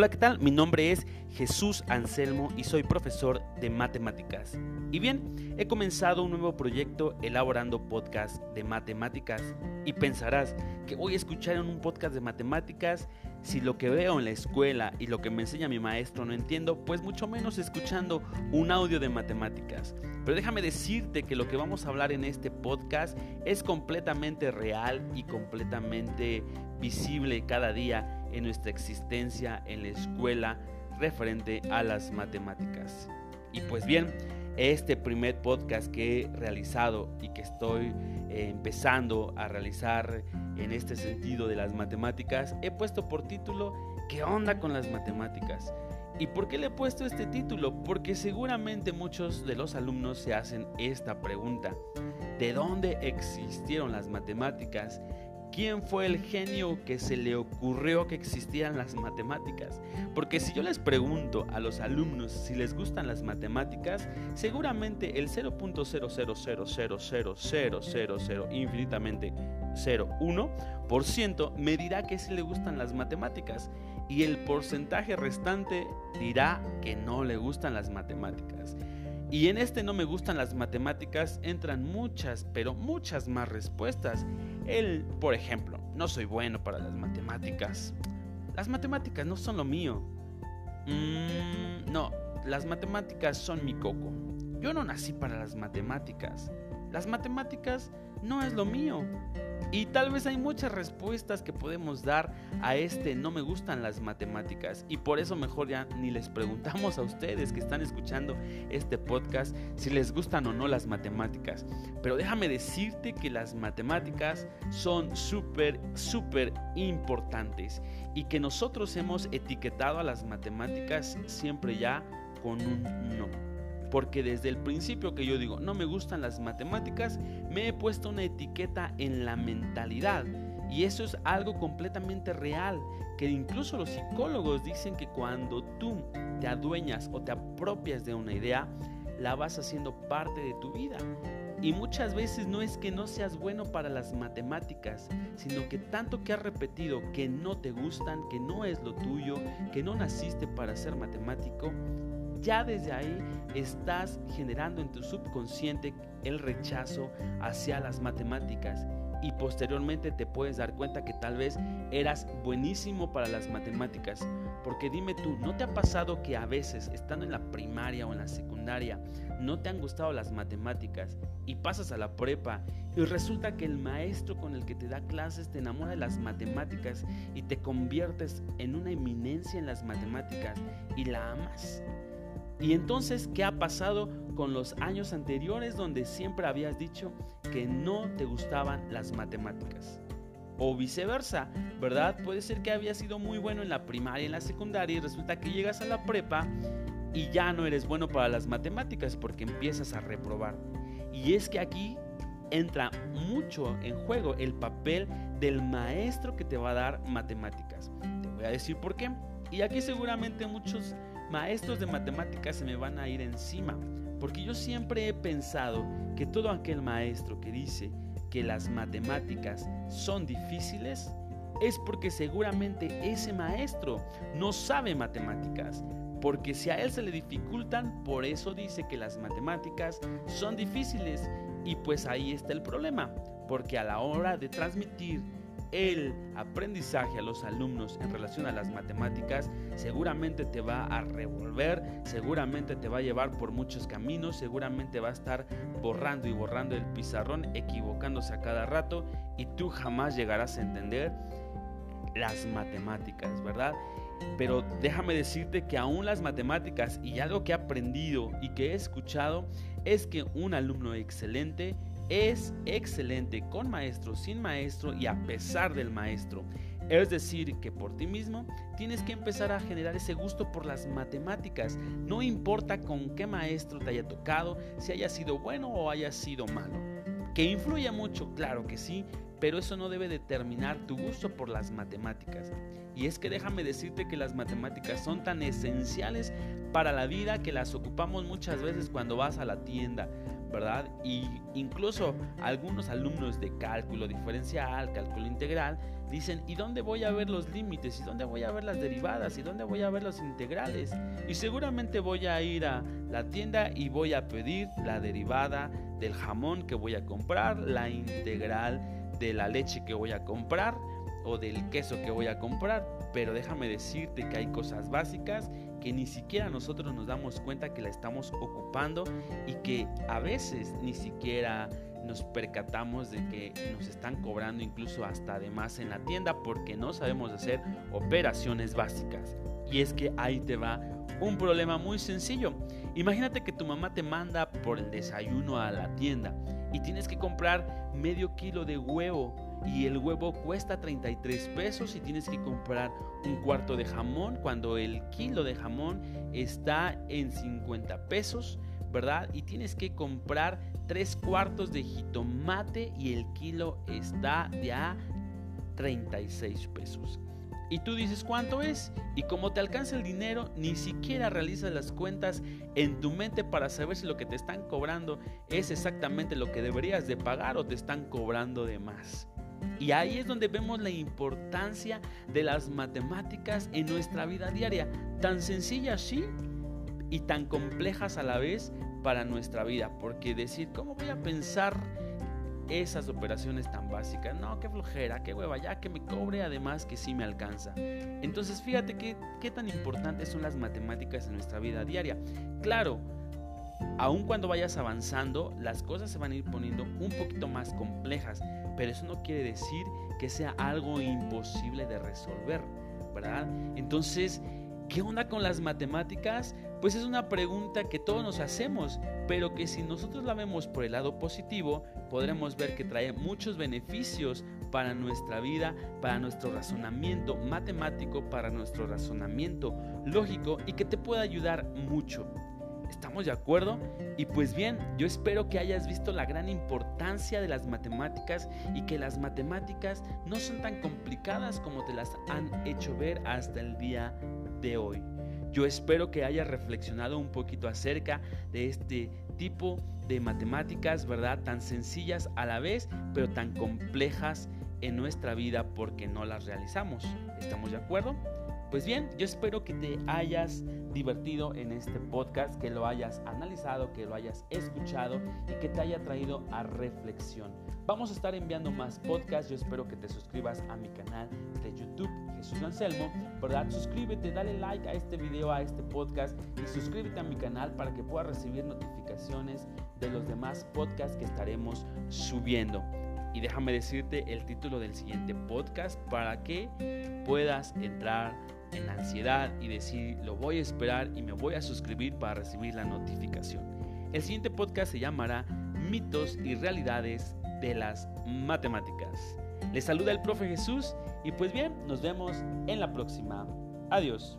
Hola, ¿qué tal? Mi nombre es Jesús Anselmo y soy profesor de matemáticas. Y bien, he comenzado un nuevo proyecto elaborando podcast de matemáticas. Y pensarás que voy a escuchar en un podcast de matemáticas si lo que veo en la escuela y lo que me enseña mi maestro no entiendo, pues mucho menos escuchando un audio de matemáticas. Pero déjame decirte que lo que vamos a hablar en este podcast es completamente real y completamente visible cada día en nuestra existencia en la escuela referente a las matemáticas. Y pues bien, este primer podcast que he realizado y que estoy eh, empezando a realizar en este sentido de las matemáticas, he puesto por título ¿Qué onda con las matemáticas? ¿Y por qué le he puesto este título? Porque seguramente muchos de los alumnos se hacen esta pregunta. ¿De dónde existieron las matemáticas? ¿Quién fue el genio que se le ocurrió que existieran las matemáticas? Porque si yo les pregunto a los alumnos si les gustan las matemáticas, seguramente el 0.000000000 infinitamente 0,1% me dirá que sí le gustan las matemáticas y el porcentaje restante dirá que no le gustan las matemáticas. Y en este no me gustan las matemáticas entran muchas, pero muchas más respuestas. Él, por ejemplo, no soy bueno para las matemáticas. Las matemáticas no son lo mío. Mm, no, las matemáticas son mi coco. Yo no nací para las matemáticas. Las matemáticas no es lo mío. Y tal vez hay muchas respuestas que podemos dar a este no me gustan las matemáticas. Y por eso mejor ya ni les preguntamos a ustedes que están escuchando este podcast si les gustan o no las matemáticas. Pero déjame decirte que las matemáticas son súper, súper importantes. Y que nosotros hemos etiquetado a las matemáticas siempre ya con un no. Porque desde el principio que yo digo, no me gustan las matemáticas, me he puesto una etiqueta en la mentalidad. Y eso es algo completamente real, que incluso los psicólogos dicen que cuando tú te adueñas o te apropias de una idea, la vas haciendo parte de tu vida. Y muchas veces no es que no seas bueno para las matemáticas, sino que tanto que has repetido que no te gustan, que no es lo tuyo, que no naciste para ser matemático, ya desde ahí estás generando en tu subconsciente el rechazo hacia las matemáticas y posteriormente te puedes dar cuenta que tal vez eras buenísimo para las matemáticas. Porque dime tú, ¿no te ha pasado que a veces, estando en la primaria o en la secundaria, no te han gustado las matemáticas y pasas a la prepa y resulta que el maestro con el que te da clases te enamora de las matemáticas y te conviertes en una eminencia en las matemáticas y la amas? Y entonces, ¿qué ha pasado con los años anteriores donde siempre habías dicho que no te gustaban las matemáticas? O viceversa, ¿verdad? Puede ser que habías sido muy bueno en la primaria y en la secundaria y resulta que llegas a la prepa y ya no eres bueno para las matemáticas porque empiezas a reprobar. Y es que aquí entra mucho en juego el papel del maestro que te va a dar matemáticas. Te voy a decir por qué. Y aquí seguramente muchos maestros de matemáticas se me van a ir encima, porque yo siempre he pensado que todo aquel maestro que dice que las matemáticas son difíciles es porque seguramente ese maestro no sabe matemáticas, porque si a él se le dificultan, por eso dice que las matemáticas son difíciles. Y pues ahí está el problema, porque a la hora de transmitir el aprendizaje a los alumnos en relación a las matemáticas seguramente te va a revolver, seguramente te va a llevar por muchos caminos, seguramente va a estar borrando y borrando el pizarrón, equivocándose a cada rato y tú jamás llegarás a entender las matemáticas, ¿verdad? Pero déjame decirte que aún las matemáticas y algo que he aprendido y que he escuchado es que un alumno excelente es excelente con maestro, sin maestro y a pesar del maestro. Es decir, que por ti mismo tienes que empezar a generar ese gusto por las matemáticas. No importa con qué maestro te haya tocado, si haya sido bueno o haya sido malo. Que influya mucho, claro que sí, pero eso no debe determinar tu gusto por las matemáticas. Y es que déjame decirte que las matemáticas son tan esenciales para la vida que las ocupamos muchas veces cuando vas a la tienda, ¿verdad? Y incluso algunos alumnos de cálculo diferencial, cálculo integral, dicen, ¿y dónde voy a ver los límites? ¿Y dónde voy a ver las derivadas? ¿Y dónde voy a ver los integrales? Y seguramente voy a ir a la tienda y voy a pedir la derivada del jamón que voy a comprar, la integral de la leche que voy a comprar o del queso que voy a comprar. Pero déjame decirte que hay cosas básicas que ni siquiera nosotros nos damos cuenta que la estamos ocupando y que a veces ni siquiera nos percatamos de que nos están cobrando incluso hasta de más en la tienda porque no sabemos hacer operaciones básicas. Y es que ahí te va un problema muy sencillo. Imagínate que tu mamá te manda por el desayuno a la tienda y tienes que comprar medio kilo de huevo y el huevo cuesta 33 pesos y tienes que comprar un cuarto de jamón cuando el kilo de jamón está en 50 pesos, ¿verdad? Y tienes que comprar tres cuartos de jitomate y el kilo está de a 36 pesos. Y tú dices cuánto es. Y como te alcanza el dinero, ni siquiera realizas las cuentas en tu mente para saber si lo que te están cobrando es exactamente lo que deberías de pagar o te están cobrando de más. Y ahí es donde vemos la importancia de las matemáticas en nuestra vida diaria. Tan sencillas, sí, y tan complejas a la vez para nuestra vida. Porque decir, ¿cómo voy a pensar esas operaciones tan básicas? No, qué flojera, qué hueva, ya que me cobre además que sí me alcanza. Entonces fíjate qué, qué tan importantes son las matemáticas en nuestra vida diaria. Claro, aun cuando vayas avanzando, las cosas se van a ir poniendo un poquito más complejas, pero eso no quiere decir que sea algo imposible de resolver, ¿verdad? Entonces, ¿qué onda con las matemáticas? Pues es una pregunta que todos nos hacemos, pero que si nosotros la vemos por el lado positivo, podremos ver que trae muchos beneficios para nuestra vida, para nuestro razonamiento matemático, para nuestro razonamiento lógico y que te puede ayudar mucho. ¿Estamos de acuerdo? Y pues bien, yo espero que hayas visto la gran importancia de las matemáticas y que las matemáticas no son tan complicadas como te las han hecho ver hasta el día de hoy. Yo espero que hayas reflexionado un poquito acerca de este tipo de matemáticas, ¿verdad? Tan sencillas a la vez, pero tan complejas en nuestra vida porque no las realizamos. ¿Estamos de acuerdo? Pues bien, yo espero que te hayas divertido en este podcast, que lo hayas analizado, que lo hayas escuchado y que te haya traído a reflexión. Vamos a estar enviando más podcasts, yo espero que te suscribas a mi canal de YouTube, Jesús Anselmo, ¿verdad? Suscríbete, dale like a este video, a este podcast y suscríbete a mi canal para que puedas recibir notificaciones de los demás podcasts que estaremos subiendo. Y déjame decirte el título del siguiente podcast para que puedas entrar en ansiedad y decir lo voy a esperar y me voy a suscribir para recibir la notificación. El siguiente podcast se llamará Mitos y Realidades de las Matemáticas. Les saluda el profe Jesús y pues bien, nos vemos en la próxima. Adiós.